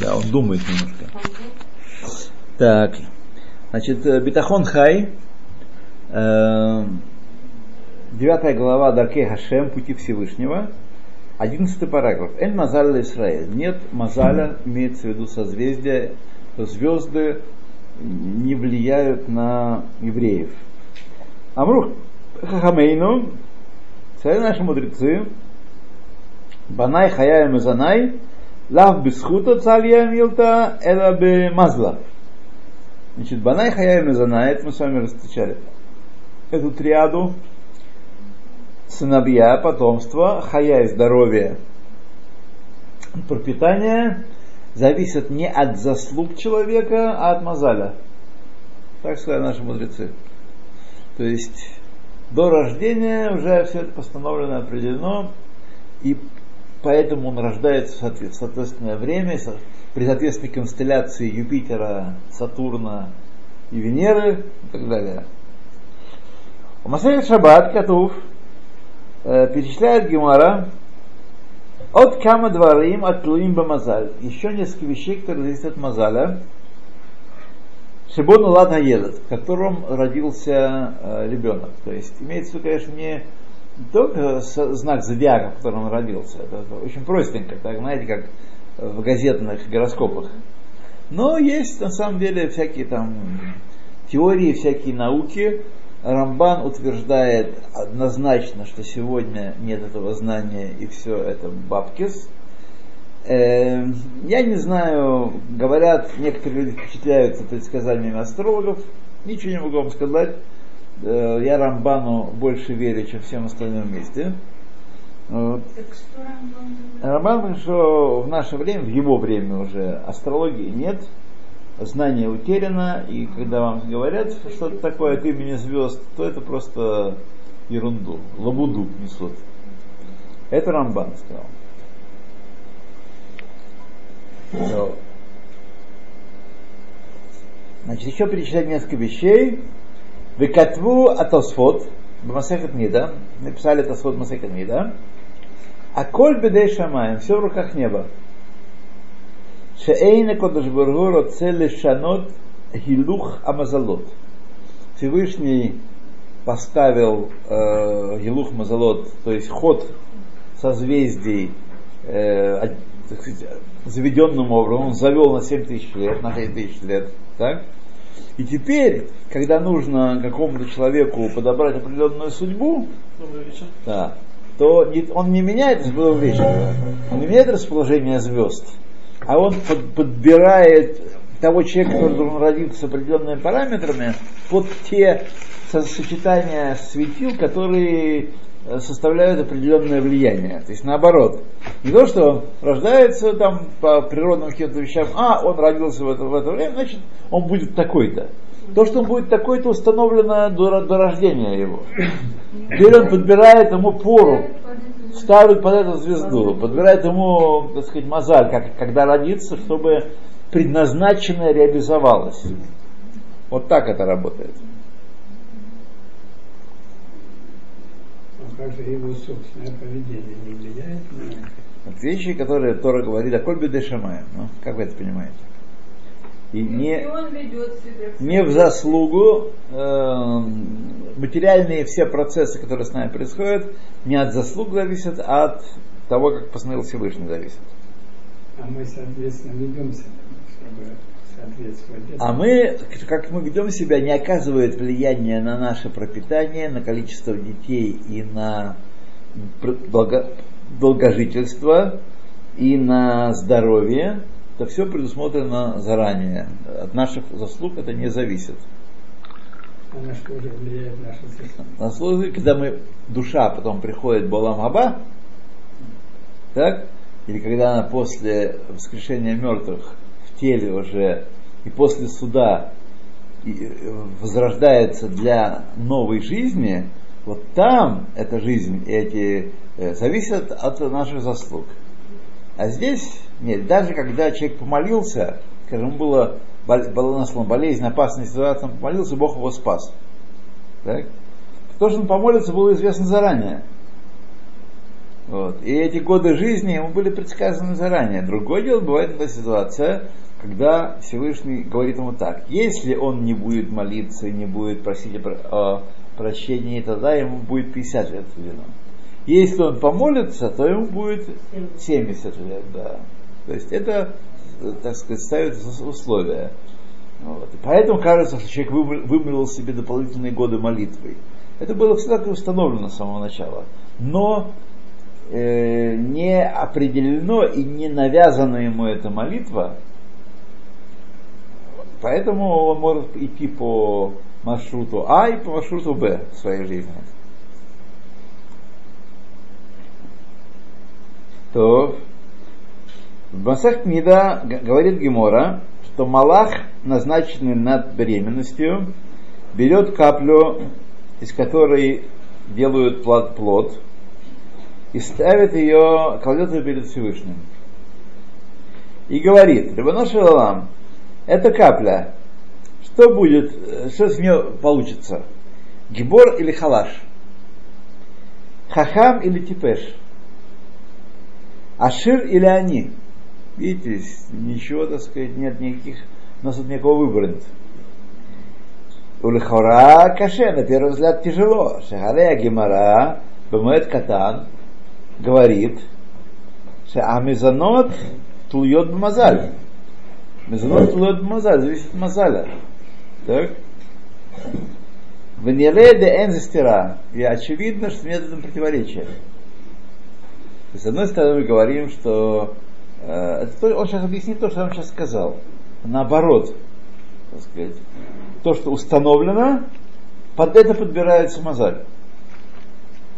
Да, он думает немножко. Так, значит, э, Битахон Хай, э, девятая глава Даркей Хашем, Пути Всевышнего, одиннадцатый параграф. Эль Мазаля Исраэль. Нет Мазаля, имеется в виду созвездие, звезды не влияют на евреев. Амрух Хахамейну, цари наши мудрецы, Банай Хаяя Мазанай, Лав бисхута цалья милта, эла бы мазла. Значит, Банай Хаяя Мазанай, это мы с вами встречали. Эту триаду сыновья, потомство, хая здоровье, пропитание зависит не от заслуг человека, а от мазаля. Так сказали наши мудрецы. То есть до рождения уже все это постановлено, определено, и поэтому он рождается в соответственное время, при соответственной констелляции Юпитера, Сатурна и Венеры и так далее. У Масахет Шаббат Катув э, перечисляет Гемара от кама дворим от луим бамазаль. Еще несколько вещей, которые зависят от мазаля. Шибон Улад Хаедат, в котором родился э, ребенок. То есть имеется в конечно, не только знак зодиака, в котором он родился. Это, очень простенько, так знаете, как в газетных гороскопах. Но есть на самом деле всякие там теории, всякие науки. Рамбан утверждает однозначно, что сегодня нет этого знания и все это бабкис. Э, я не знаю, говорят, некоторые люди впечатляются предсказаниями астрологов. Ничего не могу вам сказать. Э, я Рамбану больше верю, чем всем остальным вместе. Вот. Рамбан говорит, что в наше время, в его время уже астрологии нет, знание утеряно, и когда вам говорят что-то такое от имени звезд, то это просто ерунду, лабуду несут. Это Рамбан сказал. Значит, еще перечислять несколько вещей. Векатву атосфот, Бамасехет Нида, написали Атосфот Масехет Нида, а коль бедей шамаем, все в руках неба. Шеэйна кодыш бургуро цели шанот хилух амазалот. Всевышний поставил э, Елух Мазалот, то есть ход созвездий э, заведенным образом, он завел на 7 тысяч лет, на 6 тысяч лет, так? И теперь, когда нужно какому-то человеку подобрать определенную судьбу, да, то он не меняет он не меняет расположение звезд, а он под, подбирает того человека, который должен родиться с определенными параметрами, под те сочетания светил, которые составляют определенное влияние. То есть наоборот. Не то, что рождается там по природным каким-то вещам, а он родился в это, в это время, значит он будет такой-то. То, что он будет такой-то, установлено до, до рождения его. Теперь он подбирает ему пору, ставит под эту звезду, подбирает ему, так сказать, мозаль, как, когда родится, чтобы предназначенное реализовалось. Вот так это работает. Как же его собственное поведение не влияет на... Вот вещи, которые Тора говорит, а коль бедешамая. Ну, как вы это понимаете? И не, не в заслугу э, материальные все процессы, которые с нами происходят, не от заслуг зависят, а от того, как посмотрел Всевышний зависит. А мы, соответственно, ведем себя, чтобы А мы, как мы ведем себя, не оказывает влияния на наше пропитание, на количество детей и на долго, долгожительство, и на здоровье, это все предусмотрено заранее. От наших заслуг это не зависит. А на что же влияет наша заслуга? На заслуги, когда мы, душа потом приходит Балам Аба, так, или когда она после воскрешения мертвых в теле уже и после суда э, возрождается для новой жизни, вот там эта жизнь, эти э, зависят от наших заслуг. А здесь нет, даже когда человек помолился, скажем, было, была наслана болезнь, опасная ситуация, он помолился, Бог его спас. Так? То, что он помолится, было известно заранее. Вот. И эти годы жизни ему были предсказаны заранее. Другое дело, бывает эта ситуация, когда Всевышний говорит ему так, если он не будет молиться и не будет просить о прощении, тогда ему будет 50 лет введено. Если он помолится, то ему будет 70 лет, да. То есть это, так сказать, ставится условия. Вот. И поэтому кажется, что человек вымолил себе дополнительные годы молитвы. Это было всегда установлено с самого начала. Но э, не определено и не навязана ему эта молитва, поэтому он может идти по маршруту А и по маршруту Б в своей жизни. То в Масах Нида говорит Гемора, что Малах, назначенный над беременностью, берет каплю, из которой делают плод, плод и ставит ее, кладет ее перед Всевышним. И говорит, Рабанош Лалам, эта капля, что будет, что с нее получится? Гибор или халаш? Хахам или типеш? Ашир или они? Видите, ничего, так сказать, нет никаких, у нас тут никакого выбора нет. Улихора каше, на первый взгляд, тяжело. Шахарея гемара, бемуэт катан, говорит, что а мезонот тлует бмазаль. Мезонот тлует бмазаль, зависит от мазаля. Так? В нереде энзестера. И очевидно, что нет этом противоречия. С одной стороны, мы говорим, что э, это то, он сейчас объяснит то, что я вам сейчас сказал. Наоборот, так сказать, то, что установлено, под это подбирается мозаль.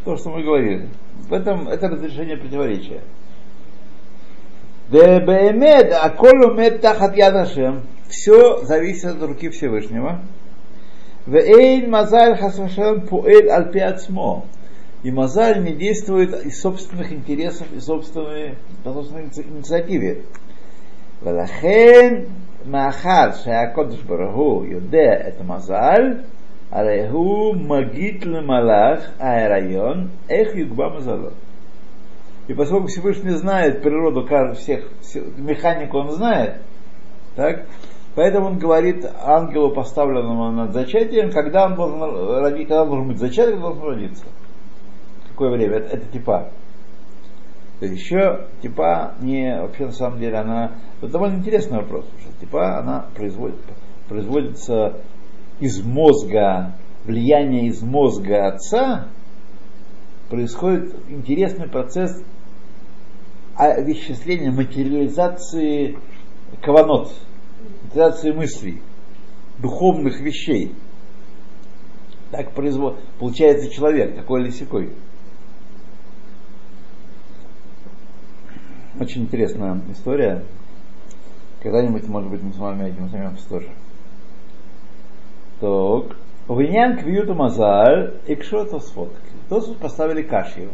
То, что мы говорили. В этом это разрешение противоречия. Дебемед, аколу мед тахат ядашем. Все зависит от руки Всевышнего. Вейн мазаль хасвашем пуэль аль пиацмо. И Мазаль не действует из собственных интересов и собственной, по собственной инициативе. ולכן, מאחר שהקודש ברוך הוא יודע את המזל, הרי הוא מגיד למלאך ההיריון איך יוגבה מזלו. И поскольку Всевышний знает природу всех, всех механику он знает, так, поэтому он говорит ангелу, поставленному над зачатием, когда он должен родить, когда он должен быть зачат, когда должен родиться какое время, это, это типа. То есть еще типа не вообще на самом деле она. Это довольно интересный вопрос, потому что типа она производит, производится из мозга, влияние из мозга отца, происходит интересный процесс овеществления, материализации каванот, материализации мыслей, духовных вещей. Так производ... получается человек, такой или секой. Очень интересная история. Когда-нибудь, может быть, мы с вами этим займемся тоже. Так. Увинян квиюту мазаль и кшото сфотки. Тосус поставили кашью.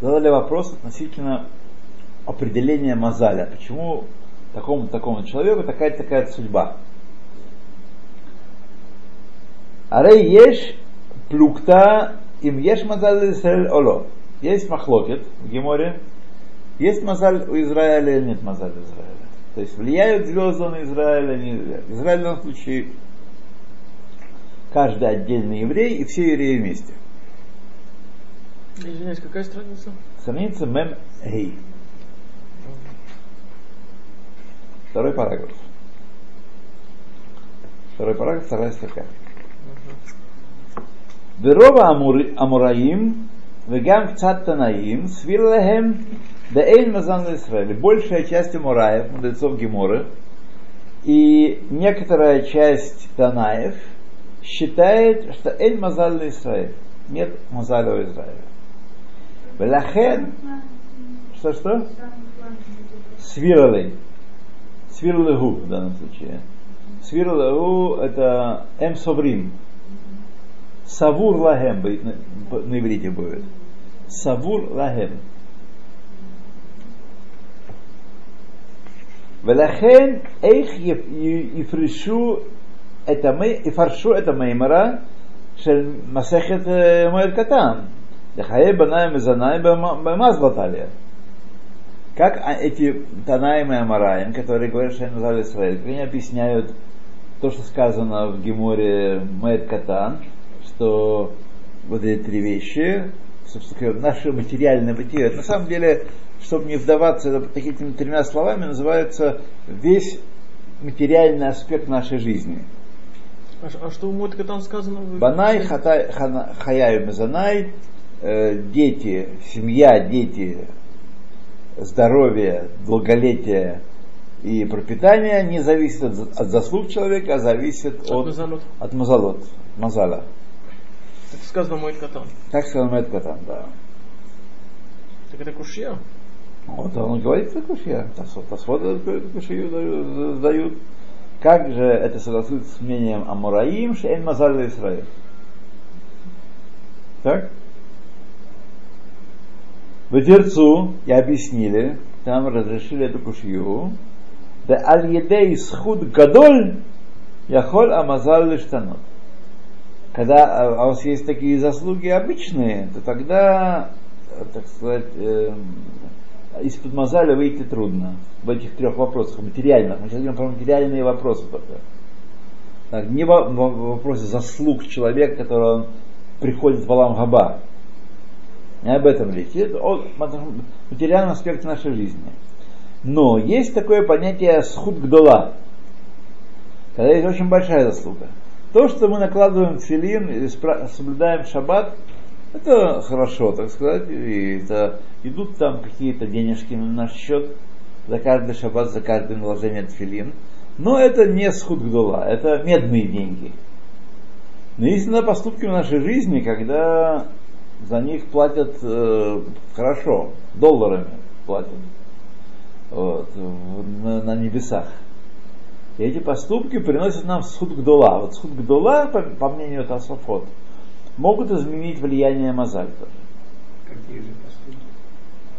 Задали вопрос относительно определения мазаля. Почему такому такому человеку такая такая судьба? Арей еш плюкта им еш мазаль Израиль оло. Есть махлокет в Геморе, есть мозаль у Израиля или нет мозаль у Израиля? То есть влияют звезды на Израиль или не влияют? Израиль в данном случае каждый отдельный еврей и все евреи вместе. Извиняюсь, какая страница? Страница Мем Эй. Второй параграф. Второй параграф, вторая строка. Берова Амураим, Вегам Кцат Танаим, Свирлахем да Эйн Мазан Израиль. Большая часть Мураев, мудрецов Геморы, и некоторая часть Танаев считает, что Эль Мазаль Израиль. Нет Мазаля у Израиля. Велахен, что-что? Свирлей. Свирлегу в данном случае. Свирлегу это Эм Соврим. Савур Лагем на иврите будет. Савур Лагем. ולכן איך יפרשו את המי, יפרשו את המימרה של מסכת מועד קטן. Дахае банаем и занай бамаз баталия. Как а- эти Танаим и Амараим, которые говорят, что они назвали Израиль, как они объясняют то, что сказано в Геморе Мэд Катан, что вот эти три вещи, собственно говоря, наше материальное бытие, на самом деле, чтобы не вдаваться такими тремя словами, называется весь материальный аспект нашей жизни. А, а что в Мэд Катан сказано? Банай, хатай, хана, хаяю мезанай, э, дети, семья, дети, здоровье, долголетие и пропитание не зависит от, от заслуг человека, а зависит От от, мазалот. от мазалот, мазала. Так сказано Мэд Катан. Так сказал Мэт Катан, да. Так это кушья. Вот он говорит, это кушья. Тасвот эту кушью дают-. Как же это согласуется с мнением Амураим, что Эйн Мазаль Израиль? Так? В Дерцу и объяснили, там разрешили эту кушью, да аль едей схуд гадоль яхоль амазал лиштанот. Когда а, а у вас есть такие заслуги обычные, то тогда, так сказать, эм, из-под мозаля выйти трудно в этих трех вопросах материальных. Мы сейчас говорим про материальные вопросы только. Так, не в вопросе заслуг человека, который он приходит в Алам Габа. Не об этом речь. Это о материальном аспекте нашей жизни. Но есть такое понятие схуд гдола, когда есть очень большая заслуга. То, что мы накладываем филин соблюдаем шаббат, это хорошо, так сказать, и это идут там какие-то денежки на наш счет за каждый шаббат, за каждое наложение тфилин. Но это не схудгдула, это медные деньги. Но есть иногда поступки в нашей жизни, когда за них платят э, хорошо, долларами платят вот, на, на небесах. И эти поступки приносят нам схудгдула. Вот схудгдула, по, по мнению Тасофот, могут изменить влияние мозаль тоже. Какие же поступки?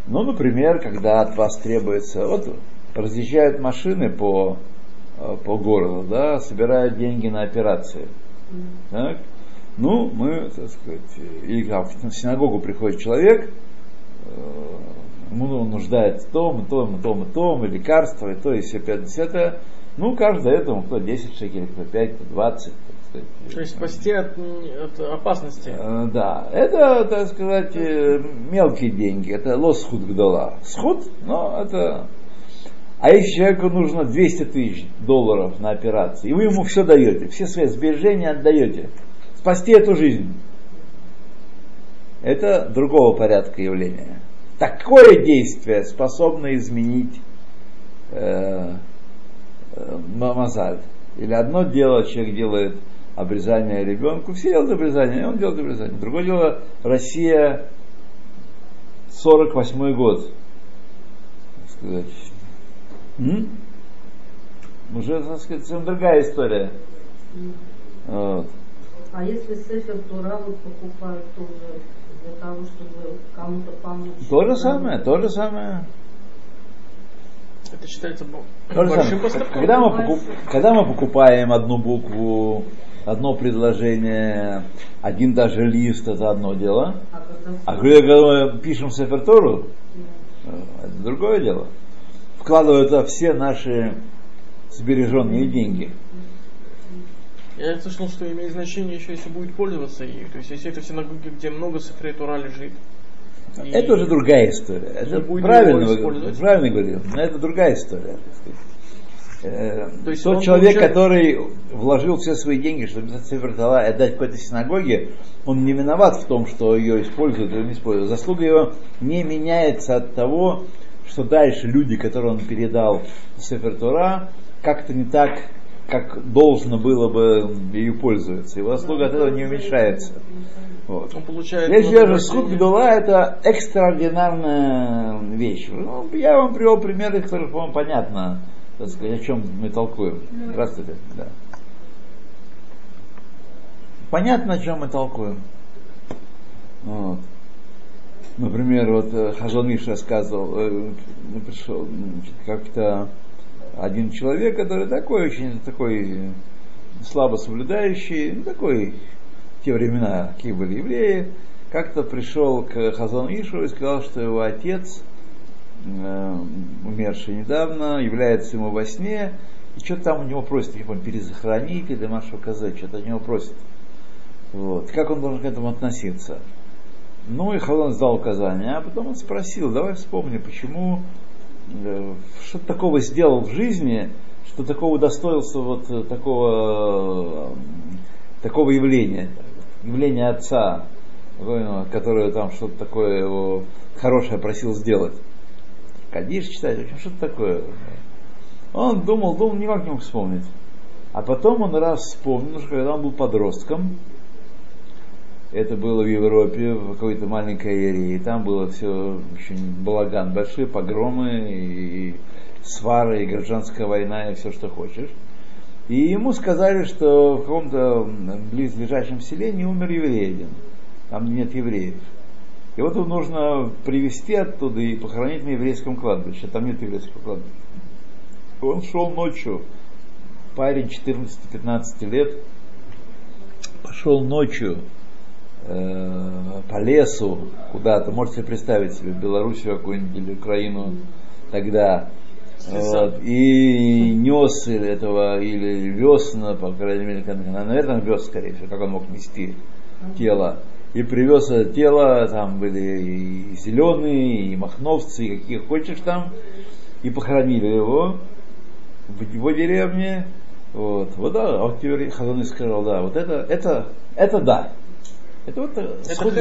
Ну, например, когда от вас требуется, вот разъезжают машины по, э, по городу, да, собирают деньги на операции. Так? Ну, мы, так сказать, или как в синагогу приходит человек, э, ему он нуждается в том, и том, и том, и том, и лекарства, и то, и все, пятое, десятое. Ну, каждый этому, кто 10 шекелей, кто 5, кто 20, так сказать. То есть спасти от, от опасности. Э, Да, это, так сказать, э, мелкие деньги, это лос схуд гдола. Схуд, но это... А если человеку нужно 200 тысяч долларов на операцию, и вы ему все даете, все свои сбережения отдаете, спасти эту жизнь, это другого порядка явления. Такое действие способно изменить э, э, мазаль. Или одно дело человек делает обрезание ребенку, все делают обрезание, он делает обрезание. Другое дело, Россия 48 год, так сказать. М? Уже, так сказать, совсем другая история. Вот. А если Сефер Тура вот покупают тоже для того, чтобы кому-то помочь? То же самое, то же самое. Это считается большим поступком. Когда мы, покуп- когда мы покупаем одну букву, одно предложение, один даже лист, это одно дело. А когда А когда мы пишем Сефертору, это другое дело. Вкладывают туда все наши сбереженные деньги. Я слышал, что имеет значение еще, если будет пользоваться ею. То есть, если это в синагоге, где много сефрей Тура лежит. и- Это уже другая история. Это будет правильно, правильно говорил, но это другая история. Э, То есть Тот человек, получает- который вложил все свои деньги, чтобы Тора и отдать какой-то синагоге, он не виноват в том, что ее используют или не используют. Заслуга его не меняется от того, что дальше люди, которые он передал Тора, как-то не так, как должно было бы ею пользоваться. Его заслуга от этого не уменьшается. Вот. Он получает... Если много же схуд рождения. гдула это экстраординарная вещь. Ну, я вам привел примеры, которые, по-моему, понятно, так сказать, о чем мы толкуем. Здравствуйте. Да. Понятно, о чем мы толкуем. Вот. Например, вот э, Хазон Иш рассказывал, э, ну, пришел м, как-то один человек, который такой очень такой слабо соблюдающий, ну, такой в те времена, какие были евреи, как-то пришел к Хазон Ишу и сказал, что его отец, э, умерший недавно, является ему во сне, и что там у него просит, я помню, перезахоронить или Машу Казе, что-то у него просит. Вот. Как он должен к этому относиться? Ну и Халон сдал указания, а потом он спросил, давай вспомни, почему, э, что ты такого сделал в жизни, что такого удостоился вот э, такого, э, такого явления, явления отца, который там что-то такое его хорошее просил сделать. Кадиш читать, в общем, что-то такое. Он думал, думал, никак не мог вспомнить. А потом он раз вспомнил, что когда он был подростком, это было в Европе, в какой-то маленькой эре, и там было все очень балаган, большие погромы, и свары, и гражданская война, и все, что хочешь. И ему сказали, что в каком-то близлежащем селении умер еврей один. Там нет евреев. И вот его нужно привезти оттуда и похоронить на еврейском кладбище. Там нет еврейского кладбища. Он шел ночью, парень 14-15 лет, пошел ночью э, по лесу куда-то, можете себе представить себе, Белоруссию какую-нибудь или Украину тогда, вот, и нес этого, или вез, по крайней мере, наверное, вез, скорее всего, как он мог нести тело. И привез это тело, там были и зеленые, и махновцы, и какие хочешь там, и похоронили его в его деревне. Вот, вот да, а вот Хазан сказал, да, вот это, это, это да. Это вот Это схуд.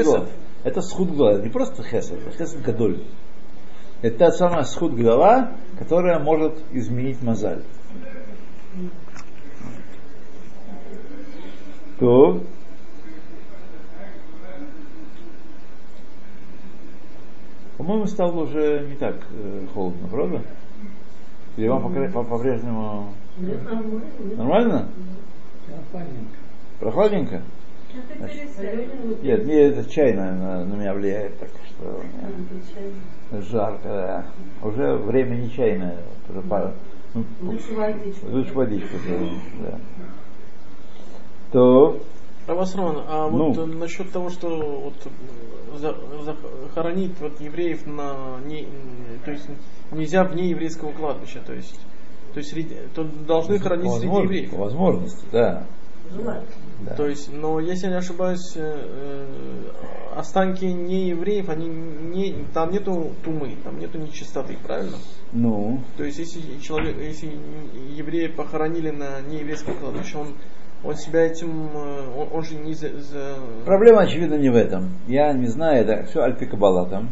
Это схуд гдола. Не просто хесед, а хесед гадоль. Это та самая схуд гдола, которая может изменить мозаль. То. По-моему, стало уже не так э, холодно, правда? Или вам покра- по- по-прежнему Нет, нормально, нормально? Прохладненько. Прохладненько? А Нет, не это чай на, на, меня влияет, так что у меня жарко, да. Уже время не чайное. уже пара- ну, Лучше водичку. лучше водичку, да. да. То, а Ну. вот э, насчет того, что вот за- захоронить вот евреев на не, то есть нельзя вне еврейского кладбища, то есть то есть то должны хоронить среди евреев. по возможности, да. Желательно. Да. То есть, но если я не ошибаюсь, э, э, останки не евреев, они не, там нету тумы, там нету нечистоты, правильно? Ну, То есть, если человек, если еврея похоронили на нееврейском кладбище, он, он себя этим, э, он, он же не за, за- Проблема, очевидно, не в этом. Я не знаю, это все альпикабала там.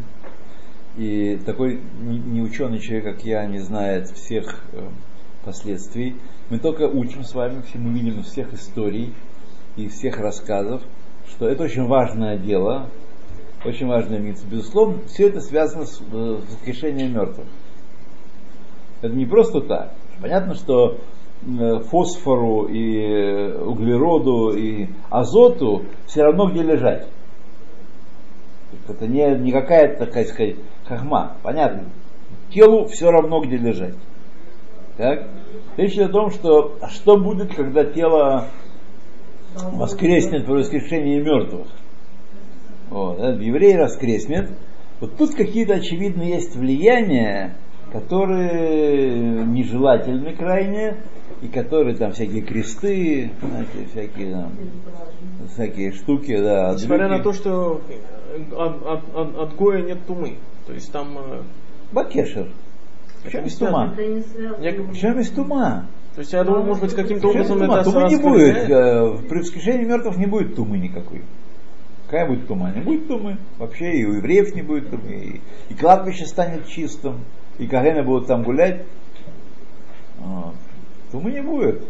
И такой не, не ученый человек, как я, не знает всех э, последствий. Мы только учим с вами, все мы видим из всех историй и всех рассказов, что это очень важное дело, очень важная миссия. Безусловно, все это связано с, э, воскрешением мертвых. Это не просто так. Понятно, что э, фосфору и э, углероду и азоту все равно где лежать. Это не, не какая-то, такая сказать, хахма. Понятно. Телу все равно где лежать. Так? Речь идет о том, что что будет, когда тело воскреснет по воскрешении мертвых. Вот, да, еврей воскреснет. Вот тут какие-то очевидно есть влияния, которые нежелательны крайне, и которые там всякие кресты, знаете, всякие там, всякие штуки, да. Несмотря на то, что от, от- от- от Гоя нет тумы. То есть там э, Бакешер. Причем не из тума? Я- Причем из тума? То есть я думаю, может быть, каким-то образом тума? это Тумы не будет. э, При воскрешении мертвых не будет тумы никакой. Какая будет тума? Не будет тумы. Вообще и у евреев не будет тумы. И, и кладбище станет чистым. И Кагэны будут там гулять. Вот. Тумы не будет.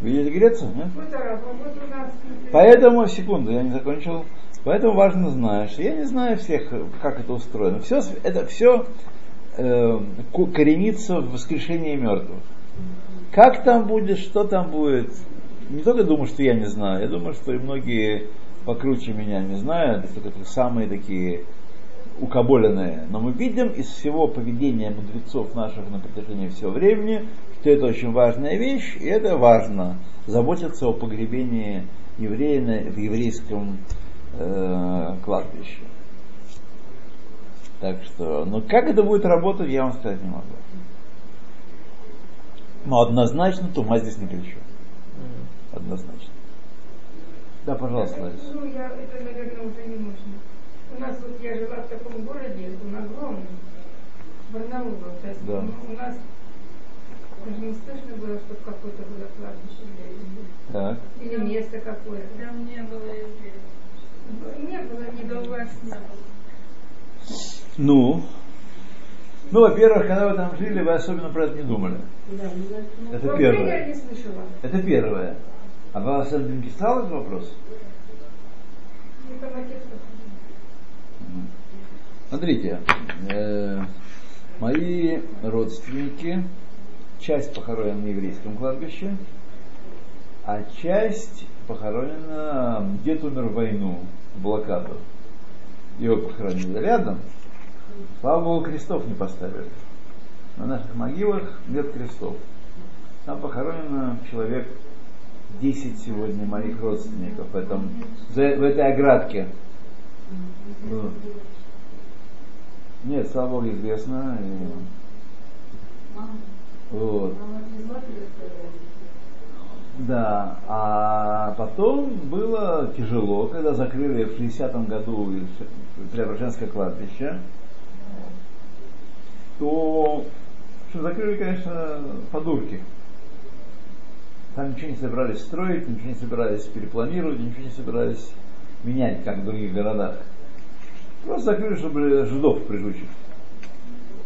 Вы едете греться? Нет? Поэтому, секунду, я не закончил. Поэтому важно что я не знаю всех, как это устроено. Все, это все э, коренится в воскрешении мертвых. Как там будет, что там будет, не только думаю, что я не знаю, я думаю, что и многие покруче меня не знают, это как самые такие укаболенные. Но мы видим из всего поведения мудрецов наших на протяжении всего времени, что это очень важная вещь, и это важно, заботиться о погребении евреи на- в еврейском э, кладбище. Так что, ну как это будет работать, я вам сказать не могу. Но однозначно тума здесь ни при чем. Однозначно. Да, пожалуйста, Лариса. Ну, я, это, наверное, уже не нужно. У нас вот я жила в таком городе, он огромный, Барнаул, то есть Да. ну, у нас даже не слышно было, чтобы какое-то было кладбище для людей. Так. Или место какое-то. Там не было евреев. Не было, не До вас не было. Ну, ну, во-первых, когда вы там жили, вы особенно про это не думали. Да, ну, значит, ну, Это Вообще я первое. не слышала. Это первое. А вас это не интересовал этот вопрос? Не. Смотрите, э, мои родственники, часть похоронена на еврейском кладбище, а часть похоронена, дед умер в войну, в блокаду. Его похоронили рядом. Слава Богу, крестов не поставили. На наших могилах нет крестов. Там похоронено человек 10 сегодня моих родственников в, этом, в этой оградке. Нет, слава Богу, известно. Вот. Да, а потом было тяжело, когда закрыли в 60-м году Преображенское кладбище, то что закрыли, конечно, подурки. Там ничего не собирались строить, ничего не собирались перепланировать, ничего не собирались менять, как в других городах. Просто закрыли, чтобы жидов прижучить.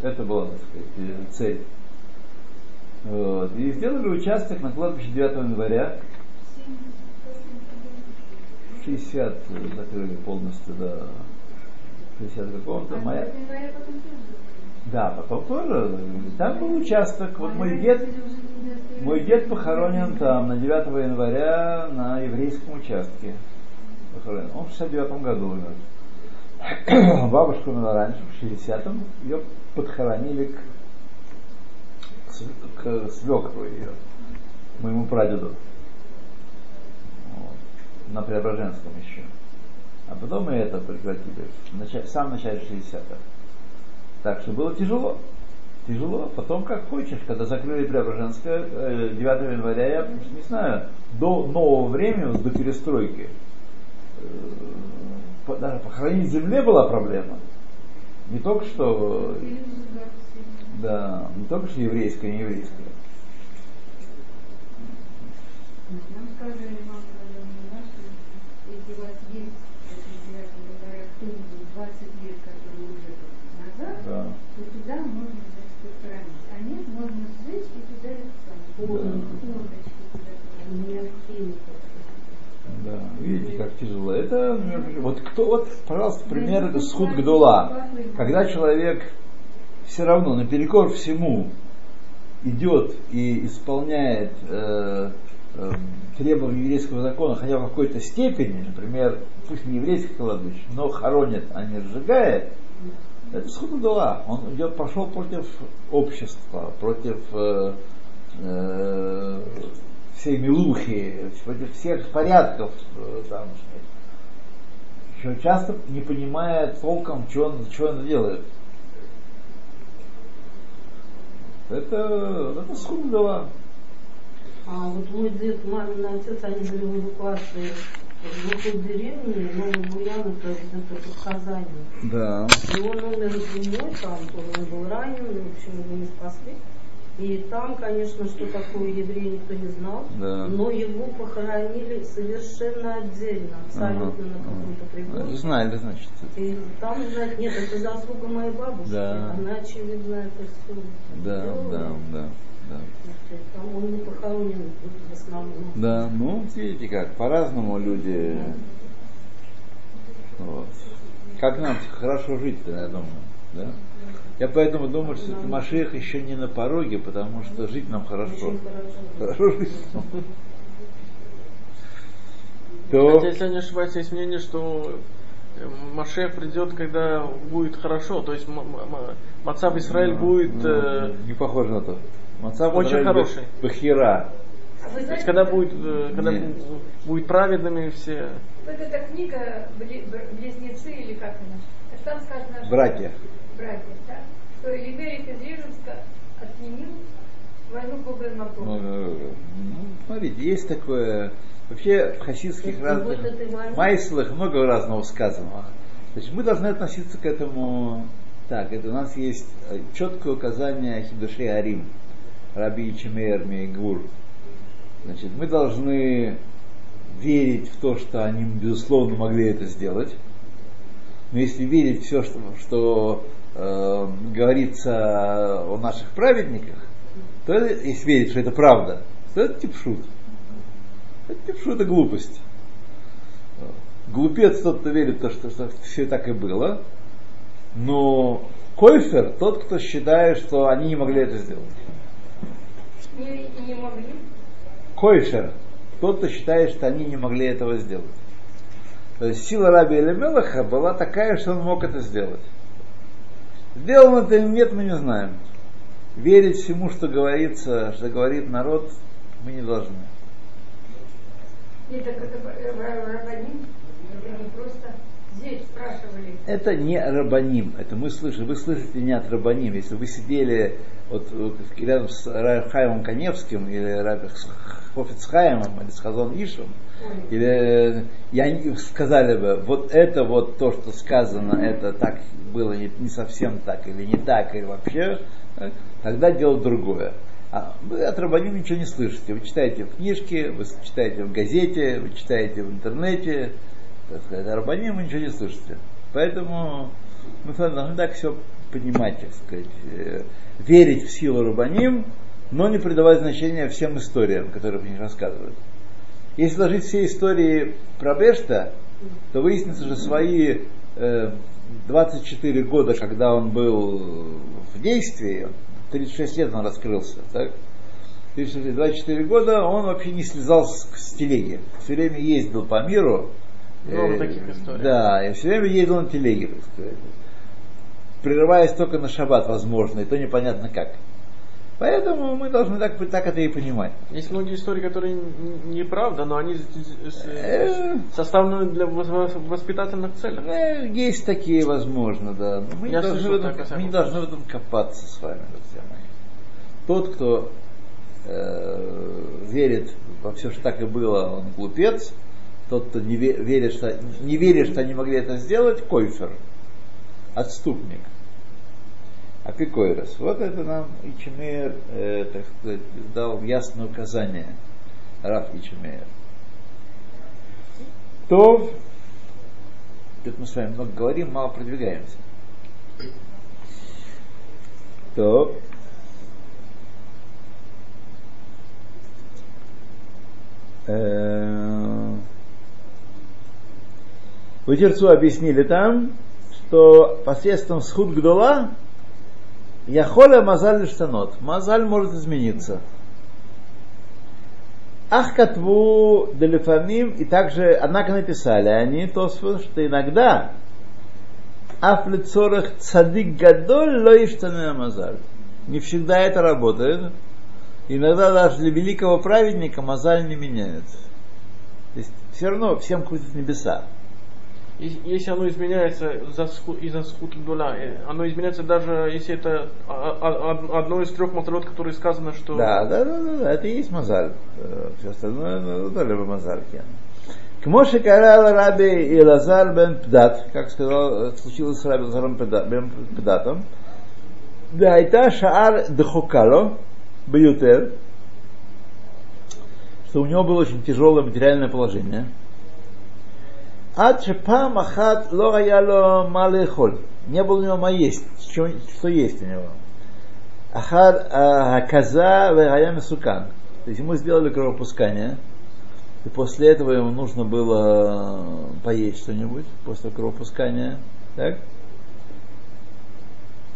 Это была, так сказать, э, цель. Вот. И сделали участок на кладбище 9 января. 60 закрыли полностью до 60 какого-то. Моя... Да, потом тоже. Там был участок. Вот мой дед, мой дед похоронен там на 9 января на еврейском участке. Похоронен. Он в 69 году умер. Бабушка умерла раньше, в 60-м. Ее подхоронили к, к свекру ее, моему прадеду. Вот. На Преображенском еще. А потом и это прекратили. В, самом начале 60-х. Так что было тяжело. Тяжело. Потом как хочешь. Когда закрыли Преображенское, э, 9 января, я не знаю, до нового времени, до перестройки, э, даже похоронить земле была проблема. Не только что, да, не только что еврейская, не еврейская. Нам сказали, мама сказала, не наши, если у вас есть, если говорят, кто-нибудь 20 лет, который уже назад, Да. то туда можно значит, похоронить. А нет, можно сжечь и туда это самое. Да. Урночки туда у положить. меня фильм Да, видите, как тяжело. Это, между прочим, вот пожалуйста, пример схуд Гдула. Когда человек все равно наперекор всему идет и исполняет э, э, требования еврейского закона, хотя в какой-то степени, например, пусть не еврейское кладбище, но хоронит, а не сжигает, это схуд Гдула. Он идет, пошел против общества, против э, э, всей милухи, против всех порядков э, Еще часто не понимая толком, что он, что он делает. Это, это схуд дела. А вот мой дед, мамин отец, они были в эвакуации в глухой деревне, Новый Буян, это где-то под Казани. Да. И он умер зимой, там он был ранен, в общем, его не спасли. И там, конечно, что такое еврей, никто не знал. Да. Но его похоронили совершенно отдельно, абсолютно на каком-то пригорке. Знали, значит. И там, знаете, нет, это заслуга моей бабушки. Да. Она, очевидно, это все Да, да, да, да. Там он не похоронен в основном. Да, ну, видите как, по-разному люди. Вот. Как нам хорошо жить-то, я думаю, да? Я поэтому думаю, что Машех еще не на пороге, потому что жить нам хорошо. Хорошо. Жить. То, Хотя, если я не ошибаюсь, есть мнение, что э, Машех придет, когда будет хорошо. То есть Мацав Израиль будет... э, не похоже на то. Мацав очень Израиль хороший. Бахира. А То есть когда будет, э, когда Нет. будет праведными все. вот эта книга «Бле- бр- «Близнецы» или как она, там сказано, что- Братья. Братья, да, что Елиберик из Рижинска отменил войну по Ну, Бермакону. ну, смотрите, есть такое... Вообще в хасидских Ну, разных вот майслах много разного сказанного. Значит, мы должны относиться к этому так. Это у нас есть э, четкое указание Хидушей Арим, Раби Ичимейр Мейгур. Значит, мы должны верить в то, что они, безусловно, могли это сделать. Но если верить все, что, что э, говорится о наших праведниках, то если верить, что это правда, то это типшут. Это типшут, это глупость. Глупец тот, кто верит, то, что, что все так и было. Но койфер тот, кто считает, что они не могли это сделать. Не, не могли. Койшер тот, кто считает, что они не могли этого сделать. То есть сила Раби Элемелаха была такая, что он мог это сделать. Сделал он это или нет, мы не знаем. Верить всему, что говорится, что говорит народ, мы не должны. Нет, так это ра- рабаним, это не просто здесь спрашивали. Это не рабаним, это мы слышим, вы слышите не от рабаним. Если вы сидели вот, рядом с Райхаемом Каневским или Раби Хофицхаемом или с Хазон Ишем, или э, я сказали бы, вот это вот то, что сказано, это так было не, не совсем так, или не так, или вообще, э, тогда дело другое. А вы от Рабаним ничего не слышите. Вы читаете в книжке, вы читаете в газете, вы читаете в интернете. Так сказать, а вы ничего не слышите. Поэтому мы должны так все понимать, так сказать, э, верить в силу Рабаним, но не придавать значения всем историям, которые про них рассказывают. Если сложить все истории про Бешта, то выяснится, что свои э, 24 года, когда он был в действии, 36 лет он раскрылся, так? 36 лет, 24 года он вообще не слезал с, с телеги. Все время ездил по миру. Много Э, таких историй. Да, и все время ездил на телеге, так сказать. Прерываясь только на шаббат, возможно, и то непонятно как. Поэтому мы должны так, так это и понимать. Есть многие истории, которые неправда, но они Э. составлены для вос- вос- воспитательных целей. Э, Есть такие, возможно, да. Но мы, Я должны, слышал в этом, мы не должны в этом копаться с вами, друзья мои. Тот, кто э, верит во все, что так и было, он глупец. Тот, кто не ве- верит, что, не верит, что они могли это сделать, койфер, отступник. Апикойрос. Вот это нам Ичимер, э, так сказать, дал ясное указание. Раф Ичимер. То, тут мы с вами много говорим, мало продвигаемся. То, э, вы Терцу объяснили там, что посредством схуд гдула Яхоля мазаль штанот. Мазаль может измениться. Ах катву делефамим, и также, однако написали они, то, что иногда афлицорах цадик гадоль лоиштане мазаль. Не всегда это работает. Иногда даже для великого праведника мазаль не меняется. То есть все равно всем крутят небеса. Если оно изменяется из-за схут дуля, э, оно изменяется даже если это а- а- а- одно из трех матрот, которые сказано, что Да, да, да, да, да, это и есть мазаль. Все остальное, ну, тоже бы мазаль. кен. К Моше Карал Раби и Лазар бен Пдат, как сказал, э, случилось с Раби Лазаром бен Пдатом, да, это Шаар Дхокало, Бьютер, что у него было очень тяжелое материальное положение. Ад шепам ахат ло аяло малехоль. Не было у него ма есть, что, что есть у него. Ахар а, каза вегая сукан. То есть ему сделали кровопускание, и после этого ему нужно было поесть что-нибудь, после кровопускания. Так?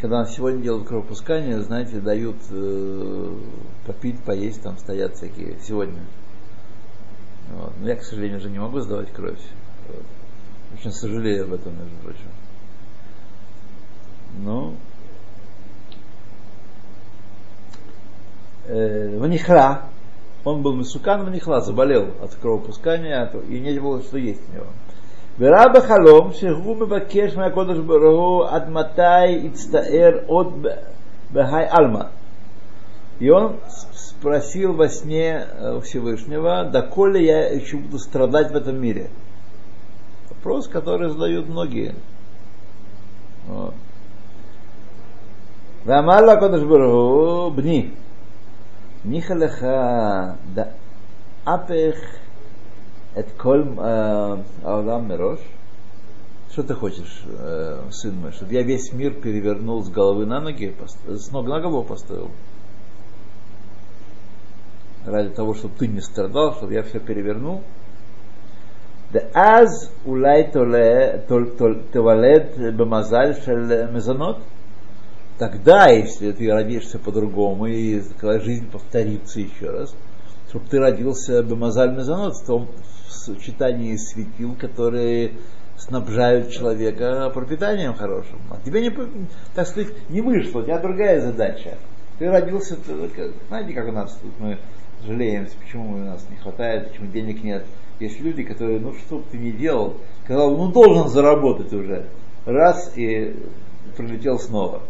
Когда сегодня делают кровопускание, знаете, дают э, попить, поесть, там стоят всякие сегодня. Вот. Но я, к сожалению, уже не могу сдавать кровь. Вот. Очень сожалею об этом, между прочим. Ну, э, Ванихра, Он был Месукан Манихла, заболел от кровопускания, от- и не было что есть у него. ורב החלום שהוא מבקש מהקודש ברוך הוא עד מתי יצטער עוד ב- בהי עלמא. И он с- спросил во сне э, Всевышнего, доколе я еще буду страдать в этом мире. Вопрос, который задают многие. Вот. ואמר לה הקדוש ברוך הוא, בני, ניחא לך דאפך את כל אה, העולם מראש? Что ты хочешь, э, сын мой, чтобы я весь мир перевернул с головы на ноги, пост- с ног на голову поставил? Ради того, чтобы ты не страдал, чтобы я все перевернул? ואז אולי תולה- תול- תול- תיוולד במזל של מזונות? Тогда, если ты родишься по-другому, и когда жизнь повторится еще раз, чтобы ты родился бемазаль мезонот, в том сочетании светил, которые снабжают человека пропитанием хорошим. А тебе не, по- так сказать, не вышло, у тебя другая задача. Ты родился, ты- как- знаете, как у нас тут мы жалеемся, почему у нас не хватает, почему денег нет. есть люди, которые, ну что бы ты ни делал, сказал, ну должен заработать уже. Раз и прилетел снова.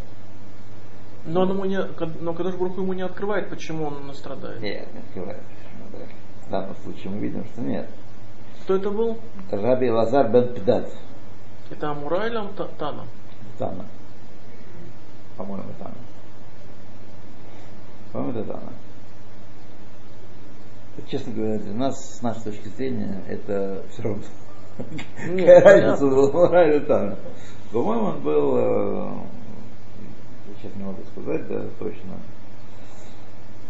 Но, он ему не, но Кадош Брух ему не открывает, почему он страдает. Нет, не открывает. В данном случае мы видим, что нет. Кто это был? Раби Лазар бен Педат. Это Амура или Тана? Тана. По-моему, Тана. По-моему, это Тана Честно говоря, для нас, с нашей точки зрения, это все равно. Нет, Какая разница, понятно. был Амура или Тана. По-моему, он был, э, я сейчас не могу сказать, да, точно.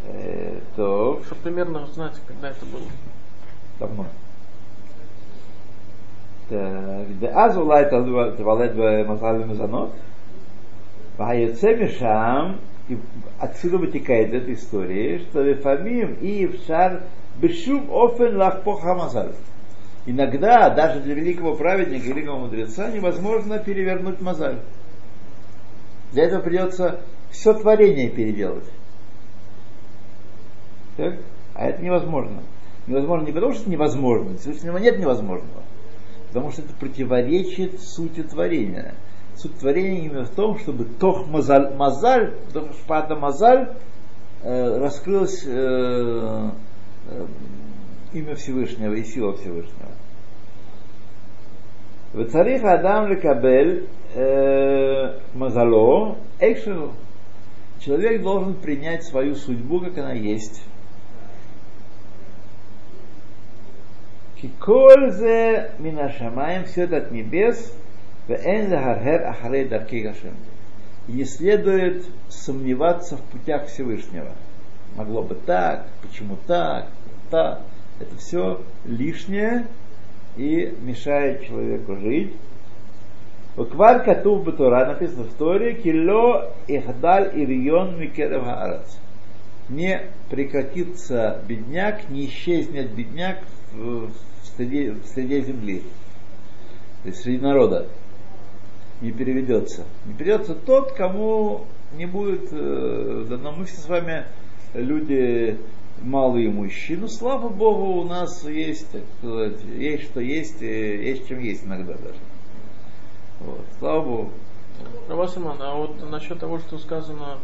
Э, То, Чтобы примерно знать, когда это было. давно. Так, ואז אולי תיוולד במזל למזונות, והיוצא משם, и отсюда вытекает из этой истории, что Вифамим и Ившар Бешум Офен Лахпо Хамазаль. Иногда даже для великого праведника, великого мудреца невозможно перевернуть Мазаль. Для этого придется все творение переделать. Так? А это невозможно. Невозможно не потому, что невозможно, Всевышнего нет невозможного, потому что это противоречит сути творения Суть творения именно в том, чтобы тох мазаль, мазаль тох шпата мазаль, э, раскрылось э, э, имя Всевышнего и сила Всевышнего. וצריך האדם לקבל э, мазало экшену. Человек должен принять свою судьбу, как она есть. כל זה מן השמיים, все это от небес, и не следует сомневаться в путях Всевышнего. Могло бы так, почему так, так. Это все лишнее и мешает человеку жить. Уквар Катув Батура написано в Торе Кило Ихдаль Ирион Микерев Аарац. Не прекратится бедняк, не исчезнет бедняк в среде, в среде земли, то есть среди народа. Не переведется. Не переведется тот, кому не будет э, дано. Мы все с вами люди малоимущие. Ну, слава Богу, у нас есть, так сказать, есть что есть, и есть чем есть иногда даже. Вот. Слава Богу. Равасиман, а вот насчет того, что сказано,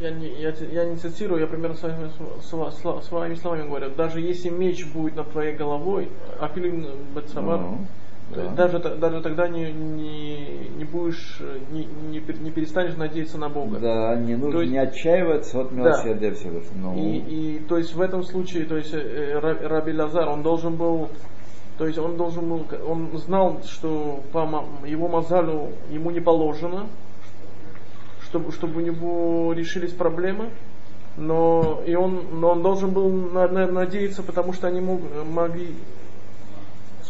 я не, я, я не цитирую, я примерно своими, своими словами говорю, даже если меч будет над твоей головой, Афилин Бетсабар, То есть да. даже, даже тогда не, не, не будешь, не, не, пер- не перестанешь надеяться на Бога. Да, не нужно То есть- не отчаиваться от милосердия Всевышнего. Ну, И, и то есть в этом случае, то есть э, Ра- Раби Лазар, он должен был, то есть он должен был, он знал, что по его мазалю ему не положено, чтобы, чтобы у него решились проблемы, но и он, но он должен был на- на- надеяться, потому что они мог- могли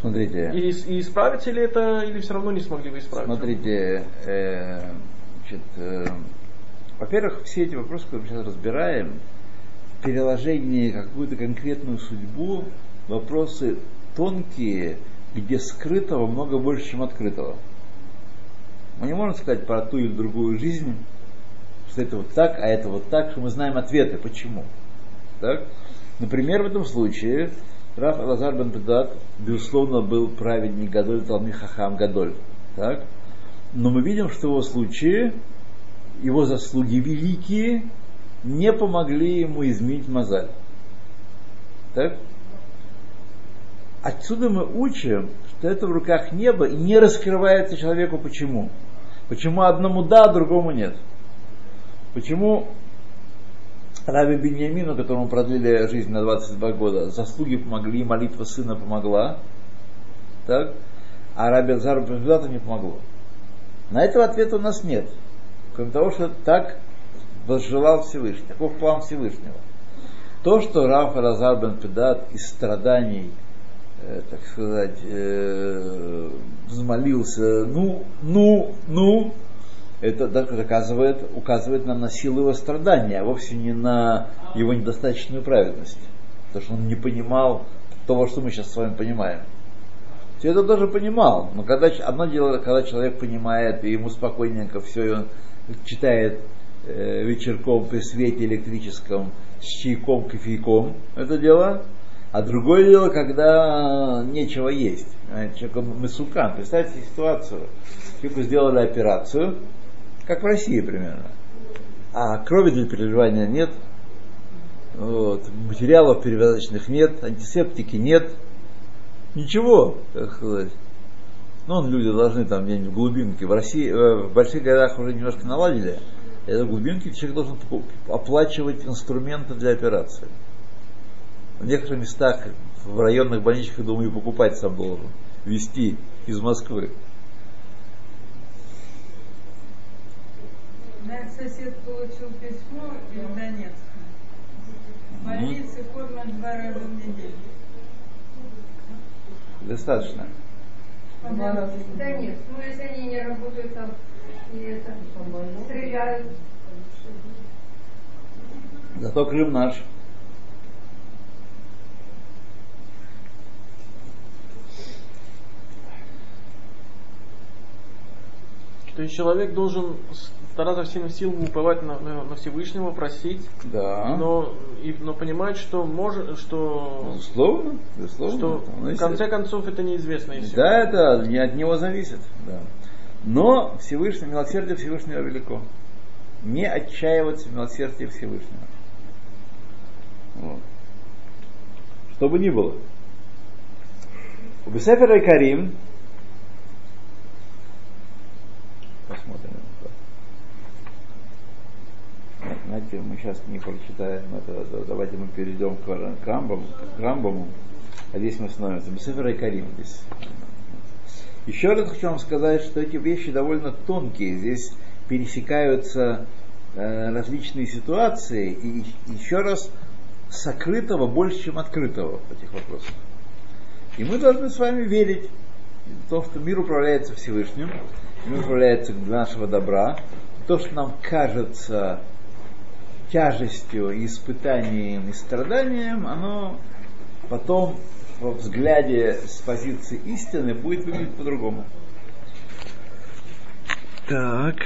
смотрите, и, и исправить или это, или все равно не смогли бы исправить. смотрите, э, значит, э, во-первых, все эти вопросы, которые мы сейчас разбираем, переложение какую-то конкретную судьбу, вопросы тонкие, где скрытого много больше, чем открытого. Мы не можем сказать про ту или другую жизнь, что это вот так, а это вот так, что мы знаем ответы, почему. Так? Например, в этом случае Раф Лазар бен Педат, безусловно, был праведник Гадоль, Талми Хахам Гадоль. Так? Но мы видим, что в его случае его заслуги великие не помогли ему изменить мозаль. Так? Отсюда мы учим, что это в руках неба и не раскрывается человеку почему. Почему одному да, а другому нет. Почему Раби Беньямину, которому продлили жизнь на 22 года, заслуги помогли, молитва сына помогла, так? а Раби Азару не помогло. На этого ответа у нас нет. Кроме того, что так возжелал Всевышний, таков план Всевышнего. То, что Раф Разар бен Педат из страданий, э, так сказать, э, взмолился, ну, ну, ну, это доказывает, указывает нам на силу его страдания, а вовсе не на его недостаточную праведность. Потому что он не понимал того, что мы сейчас с вами понимаем. Все это тоже понимал, но когда, одно дело, когда человек понимает, и ему спокойненько все, и он читает э, вечерком при свете электрическом с чайком, кофейком это дело, а другое дело, когда нечего есть. Человек мысукан. Представьте ситуацию. Человеку сделали операцию, как в России примерно. А крови для переживания нет, вот, материалов перевязочных нет, антисептики нет, ничего, как сказать. Ну, люди должны там где-нибудь в глубинке. В России, э, в больших городах уже немножко наладили. Это глубинки человек должен оплачивать инструменты для операции. В некоторых местах, в районных больничках, думаю, покупать сам должен. Вести из Москвы. Сосед получил письмо из Донецка. В больнице кормят два раза в неделю. Достаточно. Да, да нет, ну если они не работают там и это, стреляют. Зато Крым наш. То есть человек должен стараться всеми силами уповать на, на, на Всевышнего, просить, Да. но, и, но понимать, что может, что, Безусловно, безусловно. что Ну, в конце концов это неизвестно. Если Да, это не от него зависит. Да. Но Всевышний, милосердие Всевышнего велико. Не отчаиваться в милосердии Всевышнего. Вот. Что бы ни было. У Бесефера и Карим посмотрим. Нет, Знаете, мы сейчас не прочитаем это, да- давайте мы перейдем к, к к Рамбаму, а здесь мы остановимся. Бесефер и Карим здесь. Еще раз хочу вам сказать, что эти вещи довольно тонкие. Здесь пересекаются э, различные ситуации, и еще раз сокрытого больше, чем открытого в этих вопросах. И мы должны с вами верить в то, что мир управляется Всевышним, мир управляется для нашего добра. То, что нам кажется тяжестью, и испытанием и страданием, оно потом во взгляде с позиции истины будет выглядеть по-другому. Так.